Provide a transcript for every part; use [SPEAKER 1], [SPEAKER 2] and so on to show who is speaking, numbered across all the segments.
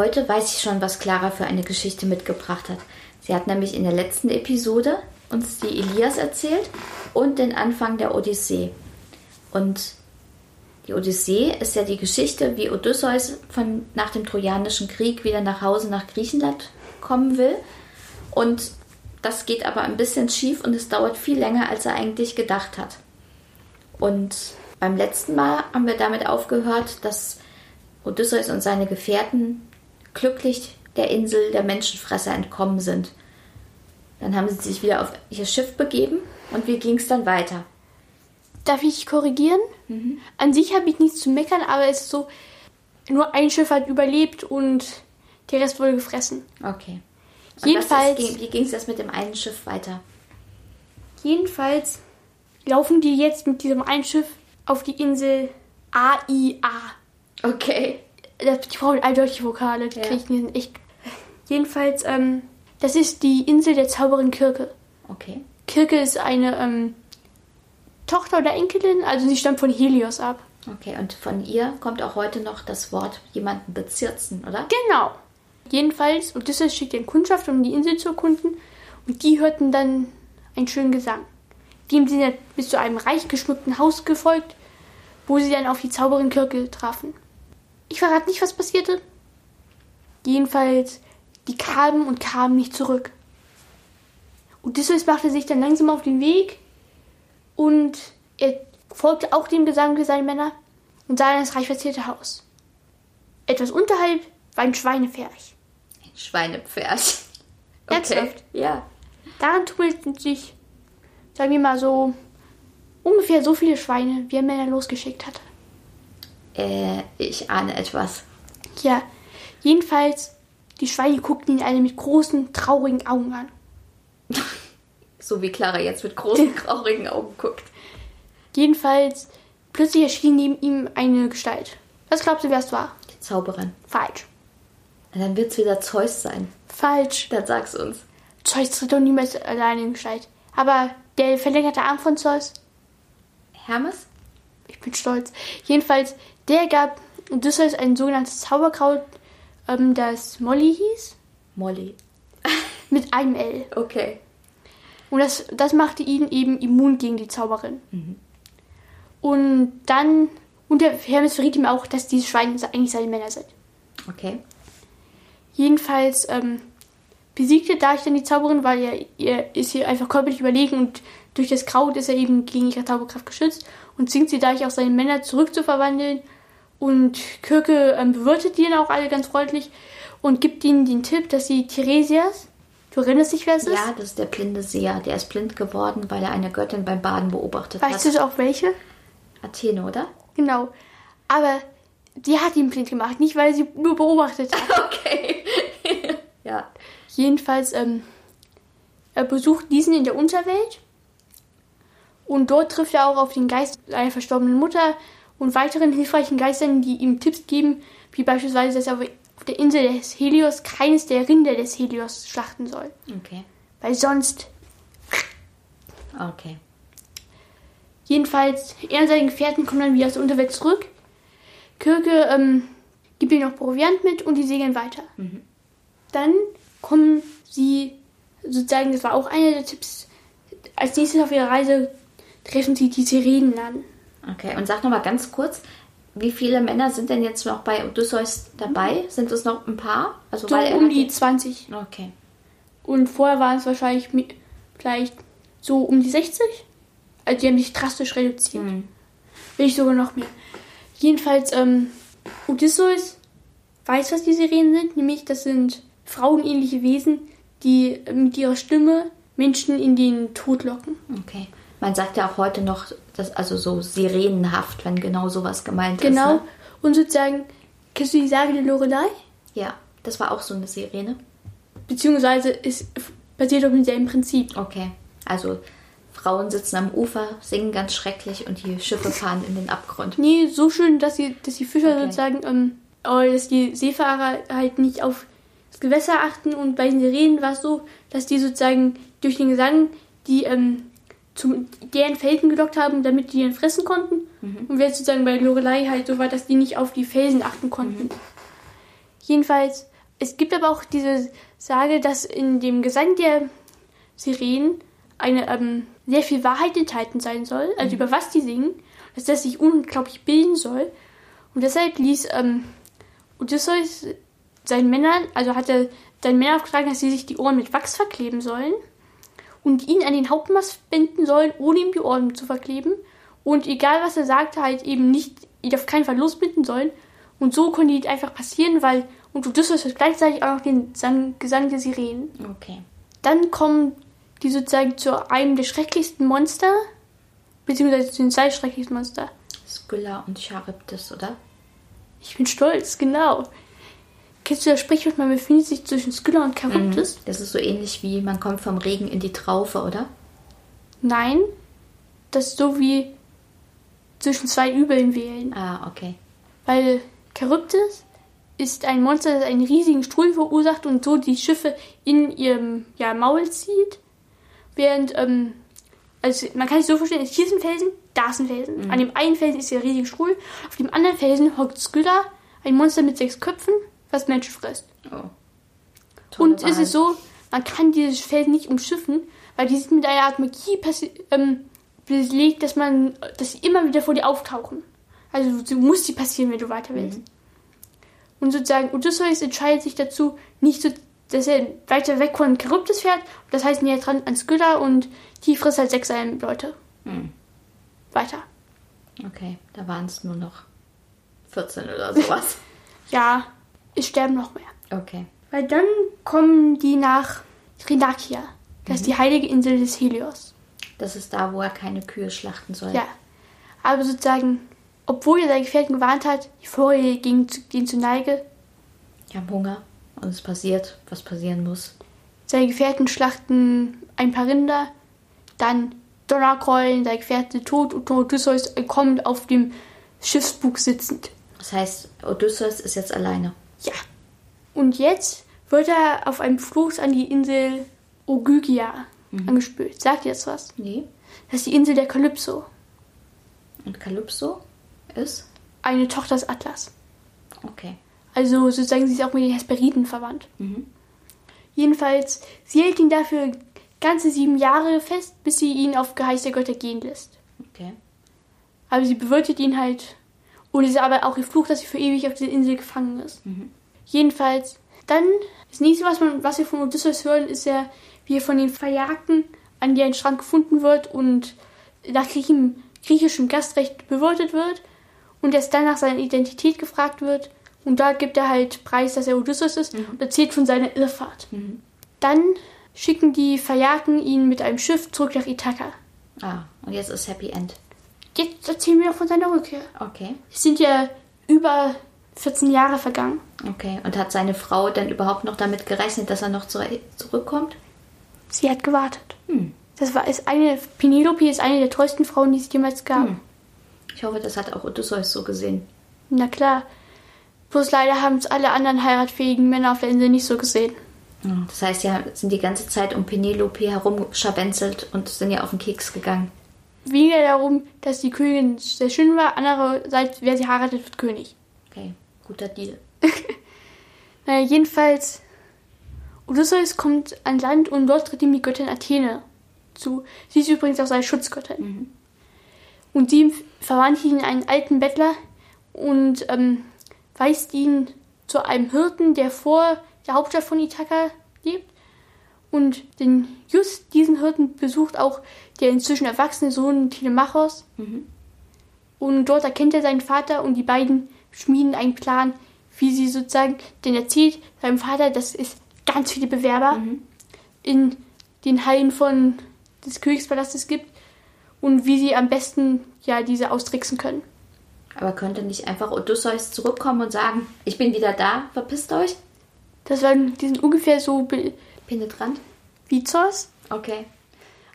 [SPEAKER 1] Heute weiß ich schon, was Clara für eine Geschichte mitgebracht hat. Sie hat nämlich in der letzten Episode uns die Elias erzählt und den Anfang der Odyssee. Und die Odyssee ist ja die Geschichte, wie Odysseus von, nach dem Trojanischen Krieg wieder nach Hause nach Griechenland kommen will. Und das geht aber ein bisschen schief und es dauert viel länger, als er eigentlich gedacht hat. Und beim letzten Mal haben wir damit aufgehört, dass Odysseus und seine Gefährten glücklich der Insel der Menschenfresser entkommen sind. Dann haben sie sich wieder auf ihr Schiff begeben und wie ging es dann weiter?
[SPEAKER 2] Darf ich korrigieren? Mhm. An sich habe ich nichts zu meckern, aber es ist so, nur ein Schiff hat überlebt und der Rest wurde gefressen.
[SPEAKER 1] Okay.
[SPEAKER 2] Und jedenfalls.
[SPEAKER 1] Ist, wie ging es jetzt mit dem einen Schiff weiter?
[SPEAKER 2] Jedenfalls laufen die jetzt mit diesem einen Schiff auf die Insel AIA.
[SPEAKER 1] Okay.
[SPEAKER 2] Die brauchen eindeutig Vokale, die ja. kriege ich echt. Jedenfalls, ähm, das ist die Insel der Zauberin Kirke.
[SPEAKER 1] Okay.
[SPEAKER 2] Kirke ist eine ähm, Tochter oder Enkelin, also sie stammt von Helios ab.
[SPEAKER 1] Okay, und von ihr kommt auch heute noch das Wort jemanden bezirzen, oder?
[SPEAKER 2] Genau. Jedenfalls, Odysseus schickt den Kundschaft, um die Insel zu erkunden, und die hörten dann einen schönen Gesang. Dem sind sie bis zu einem reich geschmückten Haus gefolgt, wo sie dann auf die Zauberin Kirke trafen. Ich verrate nicht, was passierte. Jedenfalls, die kamen und kamen nicht zurück. Odysseus machte sich dann langsam auf den Weg und er folgte auch dem Gesang seiner Männer und sah in das reich verzierte Haus. Etwas unterhalb war ein Schweinepferd.
[SPEAKER 1] Ein Schweinepferd.
[SPEAKER 2] Okay. Ernsthaft?
[SPEAKER 1] Ja.
[SPEAKER 2] Daran tummelten sich, sagen wir mal so, ungefähr so viele Schweine, wie er Männer losgeschickt hatte.
[SPEAKER 1] Äh, ich ahne etwas.
[SPEAKER 2] Ja, jedenfalls, die Schweine guckten ihn alle mit großen, traurigen Augen an.
[SPEAKER 1] so wie Clara jetzt mit großen, traurigen Augen guckt.
[SPEAKER 2] Jedenfalls, plötzlich erschien neben ihm eine Gestalt. Was glaubst du, wer es war?
[SPEAKER 1] Die Zauberin.
[SPEAKER 2] Falsch.
[SPEAKER 1] Na, dann wird es wieder Zeus sein.
[SPEAKER 2] Falsch.
[SPEAKER 1] Dann sag's uns.
[SPEAKER 2] Zeus tritt doch niemals alleine in Gestalt. Aber der verlängerte Arm von Zeus?
[SPEAKER 1] Hermes?
[SPEAKER 2] Ich bin stolz. Jedenfalls, der gab Odysseus ein sogenanntes Zauberkraut, ähm, das Molly hieß.
[SPEAKER 1] Molly.
[SPEAKER 2] Mit einem L.
[SPEAKER 1] Okay.
[SPEAKER 2] Und das, das machte ihn eben immun gegen die Zauberin. Mhm. Und dann, und der Hermes verriet ihm auch, dass diese Schweine eigentlich seine Männer sind.
[SPEAKER 1] Okay.
[SPEAKER 2] Jedenfalls ähm, besiegte Darch dann die Zauberin, weil er, er ist hier einfach körperlich überlegen und durch das Kraut ist er eben gegen ihre Zauberkraft geschützt und zwingt sie Darch auch seine Männer zurückzuverwandeln und Kirke ähm, bewirtet die dann auch alle ganz freundlich und gibt ihnen den Tipp, dass sie Theresias, du erinnerst dich, wer es ist?
[SPEAKER 1] Ja, das ist der blinde Seher. Der ist blind geworden, weil er eine Göttin beim Baden beobachtet
[SPEAKER 2] weißt
[SPEAKER 1] hat.
[SPEAKER 2] Weißt du auch welche?
[SPEAKER 1] Athene, oder?
[SPEAKER 2] Genau. Aber die hat ihn blind gemacht, nicht weil sie nur beobachtet hat.
[SPEAKER 1] okay. ja.
[SPEAKER 2] Jedenfalls, ähm, er besucht diesen in der Unterwelt und dort trifft er auch auf den Geist einer verstorbenen Mutter und weiteren hilfreichen Geistern, die ihm Tipps geben, wie beispielsweise, dass er auf der Insel des Helios keines der Rinder des Helios schlachten soll.
[SPEAKER 1] Okay.
[SPEAKER 2] Weil sonst.
[SPEAKER 1] Okay.
[SPEAKER 2] Jedenfalls, er und seine Gefährten kommen dann wieder aus der Unterwelt zurück. Kirke ähm, gibt ihm noch Proviant mit und die segeln weiter. Mhm. Dann kommen sie, sozusagen, das war auch einer der Tipps, als nächstes auf ihrer Reise treffen sie die Sirenen an.
[SPEAKER 1] Okay, und sag nochmal ganz kurz, wie viele Männer sind denn jetzt noch bei Odysseus dabei? Sind es noch ein paar?
[SPEAKER 2] Also so um die 20.
[SPEAKER 1] Okay.
[SPEAKER 2] Und vorher waren es wahrscheinlich vielleicht so um die 60. Also die haben sich drastisch reduziert. Mhm. Will ich sogar noch mehr. Jedenfalls, ähm, Odysseus weiß, was die Sirenen sind. Nämlich, das sind frauenähnliche Wesen, die mit ihrer Stimme Menschen in den Tod locken.
[SPEAKER 1] Okay. Man sagt ja auch heute noch, dass also so sirenenhaft, wenn genau sowas gemeint
[SPEAKER 2] genau.
[SPEAKER 1] ist.
[SPEAKER 2] Genau. Ne? Und sozusagen, kennst du die Sage der Lorelei?
[SPEAKER 1] Ja. Das war auch so eine Sirene.
[SPEAKER 2] Beziehungsweise ist basiert auf demselben Prinzip.
[SPEAKER 1] Okay. Also Frauen sitzen am Ufer, singen ganz schrecklich und die Schiffe fahren in den Abgrund.
[SPEAKER 2] Nee, so schön, dass die, dass die Fischer
[SPEAKER 1] Okay.
[SPEAKER 2] sozusagen, ähm, aber dass die Seefahrer halt nicht auf das Gewässer achten und bei den Sirenen war es so, dass die sozusagen durch den Gesang die ähm, zum deren Felsen gelockt haben, damit die dann fressen konnten. Und während sozusagen bei Lorelei halt so war, dass die nicht auf die Felsen achten konnten. Jedenfalls, es gibt aber auch diese Sage, dass in dem Gesang der Sirenen eine ähm, sehr viel Wahrheit enthalten sein soll, also über was die singen, dass das sich unglaublich bilden soll. Und deshalb ließ ähm, Odysseus seinen Männern, also hat er seinen Männern aufgetragen, dass sie sich die Ohren mit Wachs verkleben sollen und ihn an den Hauptmast binden sollen, ohne ihm die Ohren zu verkleben. Und egal was er sagte, halt eben nicht, ihn auf keinen Fall losbinden sollen. Und so konnte die einfach passieren, weil und Odysseus hört gleichzeitig auch noch den Sang Gesang der Sirenen.
[SPEAKER 1] Okay.
[SPEAKER 2] Dann kommen die sozusagen zu einem der schrecklichsten Monster, beziehungsweise zu den zwei schrecklichsten Monster.
[SPEAKER 1] Skylla und Charybdis, oder?
[SPEAKER 2] Ich bin stolz, genau. Kennst du das Sprichwort, man befindet sich zwischen Skylla und Charybdis?
[SPEAKER 1] Das ist so ähnlich wie man kommt vom Regen in die Traufe, oder?
[SPEAKER 2] Nein, das ist so wie zwischen zwei Übeln wählen.
[SPEAKER 1] Ah, okay.
[SPEAKER 2] Weil Charybdis ist ein Monster, das einen riesigen Strudel verursacht und so die Schiffe in ihrem ja, Maul zieht. Während, ähm, also man kann sich so vorstellen, hier ist ein Felsen, da ist ein Felsen. An dem einen Felsen ist der riesige Strudel, auf dem anderen Felsen hockt Skylla, ein Monster mit sechs Köpfen, was Menschen frisst.
[SPEAKER 1] Oh. Tolle
[SPEAKER 2] Und es
[SPEAKER 1] Wahl.
[SPEAKER 2] ist so, man kann dieses Felsen nicht umschiffen, weil die sind mit einer Art Magie ähm, belegt, dass man, dass sie immer wieder vor dir auftauchen. Also du musst sie passieren, wenn du weiter willst. Und sozusagen Odysseus entscheidet sich dazu, nicht so, dass er weiter weg von Charybdis fährt. Das heißt näher dran an Skylla und die frisst halt sechs Leute.
[SPEAKER 1] Hm.
[SPEAKER 2] Weiter.
[SPEAKER 1] Okay, da waren es nur noch 14 oder sowas.
[SPEAKER 2] Ja, es sterben noch mehr.
[SPEAKER 1] okay.
[SPEAKER 2] Weil dann kommen die nach Thrinakia. Das ist die heilige Insel des Helios.
[SPEAKER 1] Das ist da, wo er keine Kühe schlachten soll.
[SPEAKER 2] Ja. Aber sozusagen, obwohl er seine Gefährten gewarnt hat, die Vorräte gingen zu, gehen zu Neige.
[SPEAKER 1] Die haben Hunger und es passiert, was passieren muss.
[SPEAKER 2] Seine Gefährten schlachten ein paar Rinder. Dann Donnerkeulen, seine Gefährte tot und Odysseus kommt auf dem Schiffsbug sitzend.
[SPEAKER 1] Das heißt, Odysseus ist jetzt alleine.
[SPEAKER 2] Ja. Und jetzt wird er auf einem Floß an die Insel Ogygia angespült. Sagt ihr das was?
[SPEAKER 1] Nee.
[SPEAKER 2] Das ist die Insel der Kalypso.
[SPEAKER 1] Und Kalypso ist?
[SPEAKER 2] Eine Tochter des Atlas.
[SPEAKER 1] Okay.
[SPEAKER 2] Also sozusagen, sie ist auch mit den Hesperiden verwandt.
[SPEAKER 1] Mhm.
[SPEAKER 2] Jedenfalls, sie hält ihn dafür ganze sieben Jahre fest, bis sie ihn auf Geheiß der Götter gehen lässt.
[SPEAKER 1] Okay.
[SPEAKER 2] Aber sie bewirtet ihn halt. Und es ist aber auch ihr Fluch, dass sie für ewig auf dieser Insel gefangen ist. Jedenfalls, dann, das nächste, was, man, was wir von Odysseus hören, ist ja, wie er von den Verjagten an deren Strand gefunden wird und nach griechischem, griechischem Gastrecht bewirtet wird. Und erst dann nach seiner Identität gefragt wird. Und da gibt er halt preis, dass er Odysseus ist und erzählt von seiner Irrfahrt. Dann schicken die Verjagten ihn mit einem Schiff zurück nach Ithaka.
[SPEAKER 1] Ah, und jetzt ist Happy End.
[SPEAKER 2] Jetzt erzählen wir noch von seiner Rückkehr.
[SPEAKER 1] Okay.
[SPEAKER 2] Es sind ja über 14 Jahre vergangen.
[SPEAKER 1] Okay. Und hat seine Frau dann überhaupt noch damit gerechnet, dass er noch zu, zurückkommt?
[SPEAKER 2] Sie hat gewartet.
[SPEAKER 1] Hm.
[SPEAKER 2] Das war ist eine Penelope ist eine der treuesten Frauen, die es jemals gab.
[SPEAKER 1] Hm. Ich hoffe, das hat auch Odysseus so gesehen.
[SPEAKER 2] Na klar. Bloß leider haben es alle anderen heiratfähigen Männer auf der Insel nicht so gesehen.
[SPEAKER 1] Das heißt, ja, sind die ganze Zeit um Penelope herumscharwenzelt und sind ja auf den Keks gegangen.
[SPEAKER 2] Weniger darum, dass die Königin sehr schön war, andererseits, wer sie heiratet, wird König.
[SPEAKER 1] Okay, guter Deal.
[SPEAKER 2] Naja, jedenfalls, Odysseus kommt an Land und dort tritt ihm die Göttin Athene zu. Sie ist übrigens auch seine Schutzgöttin. Und die verwandelt ihn in einen alten Bettler und ähm, weist ihn zu einem Hirten, der vor der Hauptstadt von Ithaka lebt. Und den, just diesen Hirten besucht auch der inzwischen erwachsene Sohn Telemachos. Und dort erkennt er seinen Vater und die beiden schmieden einen Plan, wie sie sozusagen, denn er erzählt seinem Vater, dass es ganz viele Bewerber in den Hallen von des Königspalastes gibt und wie sie am besten ja diese austricksen können.
[SPEAKER 1] Aber könnte nicht einfach Odysseus zurückkommen und sagen, ich bin wieder da, verpisst euch?
[SPEAKER 2] Das waren, die sind ungefähr so
[SPEAKER 1] Penetrant?
[SPEAKER 2] wie Zeus.
[SPEAKER 1] Okay.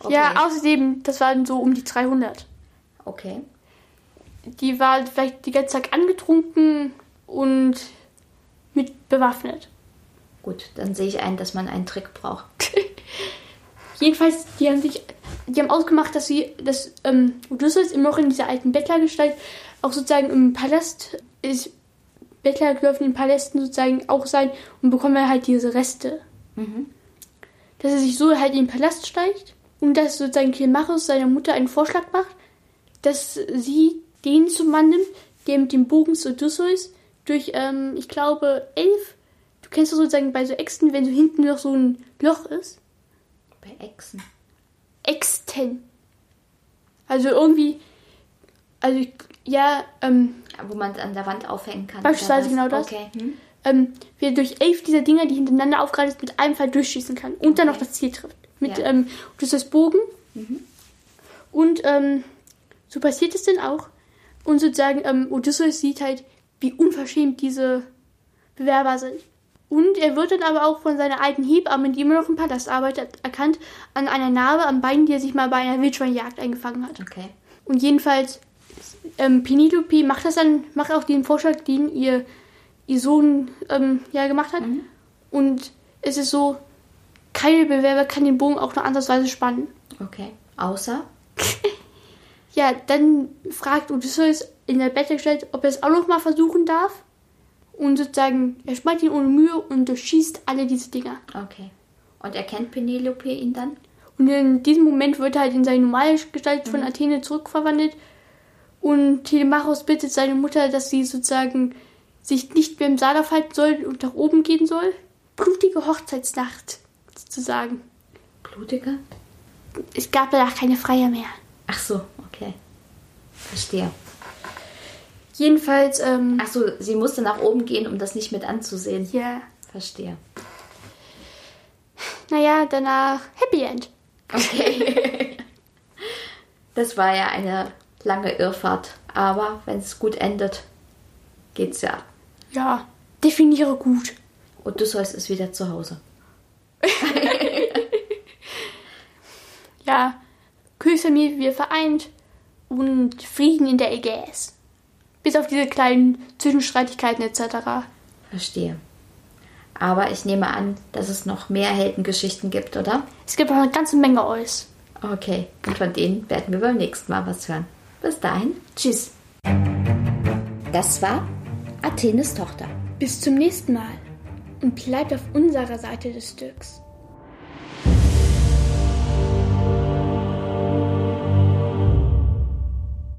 [SPEAKER 1] okay.
[SPEAKER 2] Ja, außerdem, das waren so um die 300.
[SPEAKER 1] Okay.
[SPEAKER 2] Die war vielleicht die ganze Zeit angetrunken und mit bewaffnet.
[SPEAKER 1] Gut, dann sehe ich ein, dass man einen Trick braucht.
[SPEAKER 2] Jedenfalls, die haben sich, die haben ausgemacht, dass sie, dass ähm, Odysseus immer noch in dieser alten Bettlergestalt auch sozusagen im Palast ist. Bettler dürfen in Palästen sozusagen auch sein und bekommen halt diese Reste. Dass er sich so halt in den Palast steigt und dass sozusagen Telemachus seiner Mutter einen Vorschlag macht, dass sie den zum Mann nimmt, der mit dem Bogen zu Odysseus durch, ähm, ich glaube, elf. Du kennst doch sozusagen bei so Äxten, wenn so hinten noch so ein Loch ist.
[SPEAKER 1] Bei Echsen.
[SPEAKER 2] Exten. Also irgendwie, also ja, ähm,
[SPEAKER 1] Wo man an der Wand aufhängen kann.
[SPEAKER 2] Beispielsweise genau das.
[SPEAKER 1] Okay. Hm?
[SPEAKER 2] Ähm, wer durch elf dieser Dinger, die hintereinander aufgereiht ist, mit einem Fall durchschießen kann und dann noch das Ziel trifft. Mit
[SPEAKER 1] Ja.
[SPEAKER 2] ähm, Odysseus Bogen. Und ähm, so passiert es dann auch. Und sozusagen, ähm, Odysseus sieht halt, wie unverschämt diese Bewerber sind. Und er wird dann aber auch von seiner alten Hebamme, die immer noch im Palast arbeitet, erkannt an einer Narbe am Bein, die er sich mal bei einer Wildschweinjagd eingefangen hat.
[SPEAKER 1] Okay.
[SPEAKER 2] Und jedenfalls, ähm, Penelope macht das dann, macht auch den Vorschlag, den ihr, ihr Sohn ähm, ja gemacht hat. Und es ist so, keine Bewerber kann den Bogen auch nur ansatzweise spannen.
[SPEAKER 1] Okay. Außer?
[SPEAKER 2] Ja, dann fragt Odysseus in der Bettgestalt, ob er es auch noch mal versuchen darf. Und sozusagen, er spannt ihn ohne Mühe und durchschießt alle diese Dinger.
[SPEAKER 1] Okay. Und erkennt Penelope ihn dann?
[SPEAKER 2] Und in diesem Moment wird er halt in seine normale Gestalt von Athene zurückverwandelt. Und Telemachos bittet seine Mutter, dass sie sozusagen sich nicht mehr im Saal aufhalten soll und nach oben gehen soll. Blutige Hochzeitsnacht, sozusagen.
[SPEAKER 1] Blutiger?
[SPEAKER 2] Es gab danach keine Freier mehr.
[SPEAKER 1] Ach so, okay. Verstehe.
[SPEAKER 2] Jedenfalls, ähm,
[SPEAKER 1] Ach so, sie musste nach oben gehen, um das nicht mit anzusehen.
[SPEAKER 2] ja,
[SPEAKER 1] Verstehe.
[SPEAKER 2] naja, danach Happy End.
[SPEAKER 1] Okay. das war ja eine lange Irrfahrt. Aber wenn es gut endet, geht's ja.
[SPEAKER 2] Ja, definiere gut.
[SPEAKER 1] Odysseus ist wieder zu Hause.
[SPEAKER 2] Ja, Königsfamilie wieder vereint und Frieden in der Ägäis. Bis auf diese kleinen Zwischenstreitigkeiten etc.
[SPEAKER 1] Verstehe. Aber ich nehme an, dass es noch mehr Heldengeschichten gibt, oder?
[SPEAKER 2] Es gibt auch eine ganze Menge Eus.
[SPEAKER 1] Okay, und von denen werden wir beim nächsten Mal was hören. Bis dahin, tschüss. Das war Athenes Tochter.
[SPEAKER 2] Bis zum nächsten Mal und bleibt auf unserer Seite des Stücks.